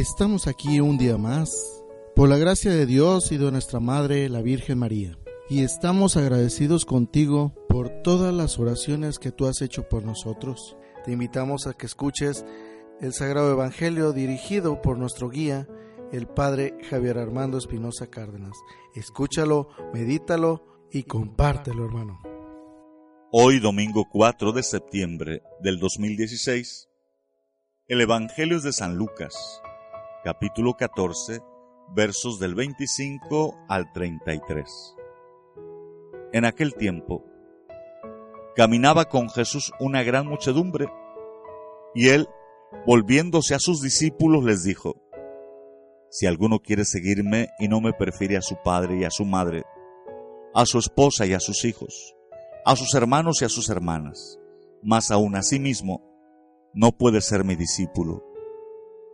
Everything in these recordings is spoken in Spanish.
Estamos aquí un día más, por la gracia de Dios y de nuestra Madre, la Virgen María. Y estamos agradecidos contigo por todas las oraciones que tú has hecho por nosotros. Te invitamos a que escuches el Sagrado Evangelio dirigido por nuestro guía, el Padre Javier Armando Espinosa Cárdenas. Escúchalo, medítalo y compártelo, hermano. Hoy, domingo 4 de septiembre del 2016, el Evangelio es de San Lucas capítulo 14, versos del 25 al 33. En aquel tiempo, caminaba con Jesús una gran muchedumbre, y él, volviéndose a sus discípulos, les dijo, Si alguno quiere seguirme y no me prefiere a su padre y a su madre, a su esposa y a sus hijos, a sus hermanos y a sus hermanas, más aún a sí mismo, no puede ser mi discípulo.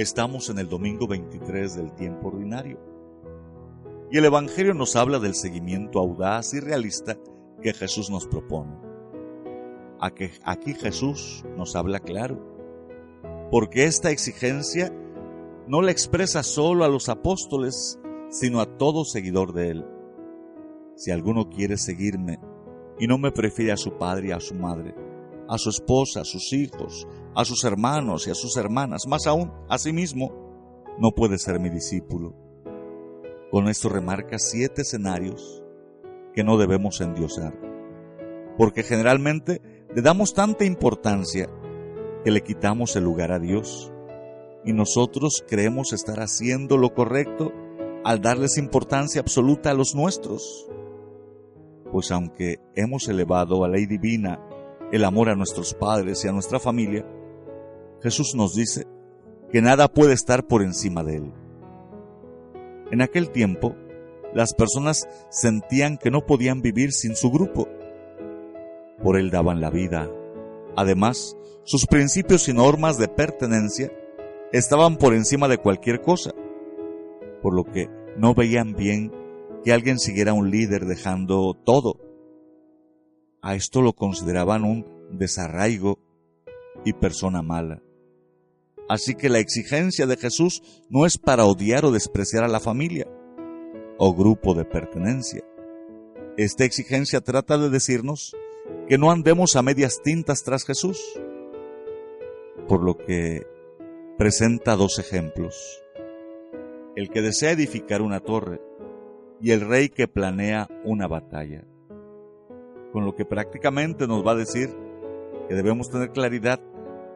Estamos en el domingo 23 del tiempo ordinario. Y el Evangelio nos habla del seguimiento audaz y realista que Jesús nos propone. Aquí Jesús nos habla claro, porque esta exigencia no la expresa solo a los apóstoles, sino a todo seguidor de Él. Si alguno quiere seguirme y no me prefiere a su padre a su madre, a su esposa, a sus hijos, a sus hermanos y a sus hermanas, más aún a sí mismo, no puede ser mi discípulo. Con esto remarca siete escenarios que no debemos endiosar, porque generalmente le damos tanta importancia que le quitamos el lugar a Dios y nosotros creemos estar haciendo lo correcto al darles importancia absoluta a los nuestros. Pues aunque hemos elevado a ley divina el amor a nuestros padres y a nuestra familia, Jesús nos dice que nada puede estar por encima de Él. En aquel tiempo, las personas sentían que no podían vivir sin su grupo. Por Él daban la vida. Además, sus principios y normas de pertenencia estaban por encima de cualquier cosa, por lo que no veían bien que alguien siguiera un líder dejando todo a esto lo consideraban un desarraigo y persona mala. Así que la exigencia de Jesús no es para odiar o despreciar a la familia o grupo de pertenencia. Esta exigencia trata de decirnos que no andemos a medias tintas tras Jesús, por lo que presenta dos ejemplos. El que desea edificar una torre y el rey que planea una batalla con lo que prácticamente nos va a decir que debemos tener claridad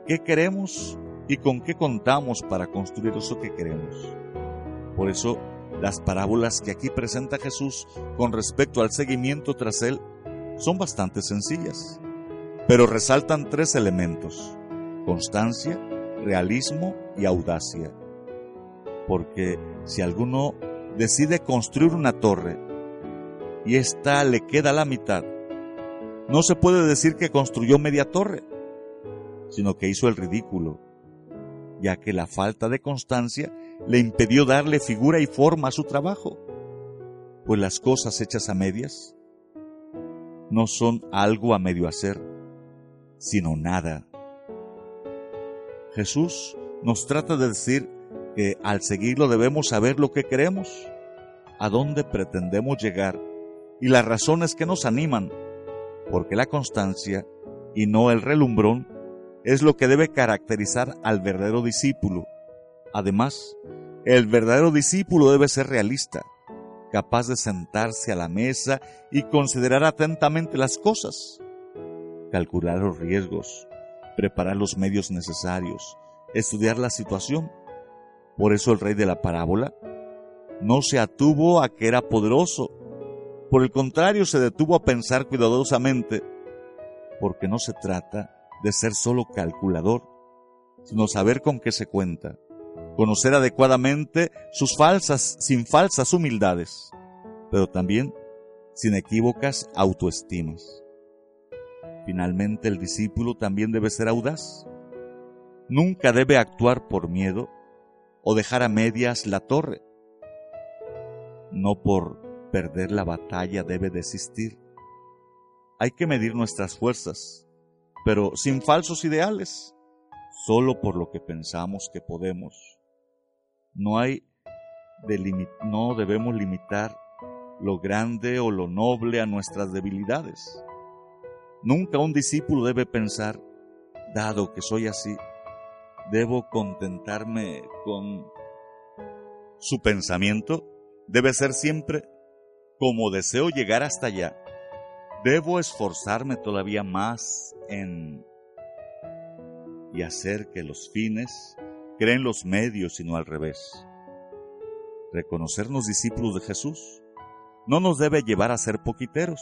qué queremos y con qué contamos para construir eso que queremos. Por eso, las parábolas que aquí presenta Jesús con respecto al seguimiento tras Él son bastante sencillas, pero resaltan tres elementos, constancia, realismo y audacia. Porque si alguno decide construir una torre y ésta le queda la mitad, no se puede decir que construyó media torre, sino que hizo el ridículo, ya que la falta de constancia le impidió darle figura y forma a su trabajo, pues las cosas hechas a medias no son algo a medio hacer, sino nada. Jesús nos trata de decir que al seguirlo debemos saber lo que queremos, a dónde pretendemos llegar y las razones que nos animan, porque la constancia y no el relumbrón es lo que debe caracterizar al verdadero discípulo. Además, el verdadero discípulo debe ser realista, capaz de sentarse a la mesa y considerar atentamente las cosas, calcular los riesgos, preparar los medios necesarios, estudiar la situación. Por eso el rey de la parábola no se atuvo a que era poderoso, por el contrario se detuvo a pensar cuidadosamente, porque no se trata de ser solo calculador, sino saber con qué se cuenta, conocer adecuadamente sus falsas, sin falsas humildades, pero también sin equívocas autoestimas. Finalmente el discípulo también debe ser audaz. Nunca debe actuar por miedo o dejar a medias la torre. No por perder la batalla debe desistir. Hay que medir nuestras fuerzas, pero sin falsos ideales, solo por lo que pensamos que podemos. No hay no debemos limitar lo grande o lo noble a nuestras debilidades. Nunca un discípulo debe pensar, dado que soy así, debo contentarme con su pensamiento, debe ser siempre como deseo llegar hasta allá. Debo esforzarme todavía más en y hacer que los fines creen los medios y no al revés. Reconocernos discípulos de Jesús no nos debe llevar a ser poquiteros,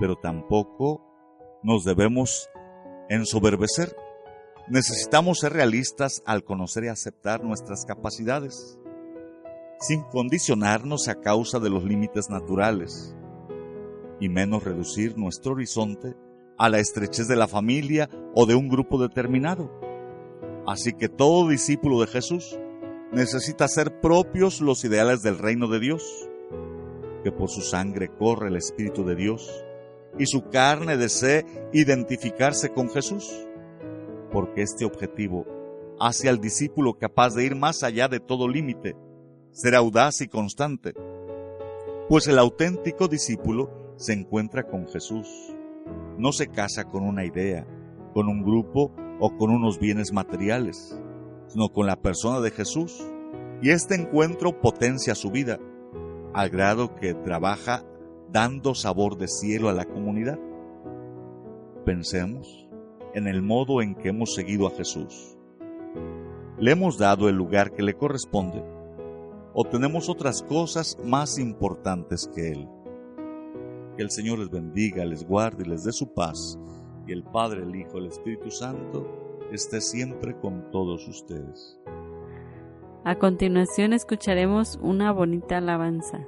pero tampoco nos debemos ensoberbecer. Necesitamos ser realistas al conocer y aceptar nuestras capacidades, sin condicionarnos a causa de los límites naturales, y menos reducir nuestro horizonte a la estrechez de la familia o de un grupo determinado. Así que todo discípulo de Jesús necesita ser propios los ideales del reino de Dios, que por su sangre corre el Espíritu de Dios y su carne desee identificarse con Jesús, porque este objetivo hace al discípulo capaz de ir más allá de todo límite, ser audaz y constante, pues el auténtico discípulo se encuentra con Jesús, no se casa con una idea, con un grupo o con unos bienes materiales, sino con la persona de Jesús, y este encuentro potencia su vida, al grado que trabaja dando sabor de cielo a la comunidad. Pensemos en el modo en que hemos seguido a Jesús. ¿Le hemos dado el lugar que le corresponde o tenemos otras cosas más importantes que Él? Que el Señor les bendiga, les guarde y les dé su paz y el Padre, el Hijo, el Espíritu Santo esté siempre con todos ustedes. A continuación escucharemos una bonita alabanza.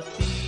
Señor.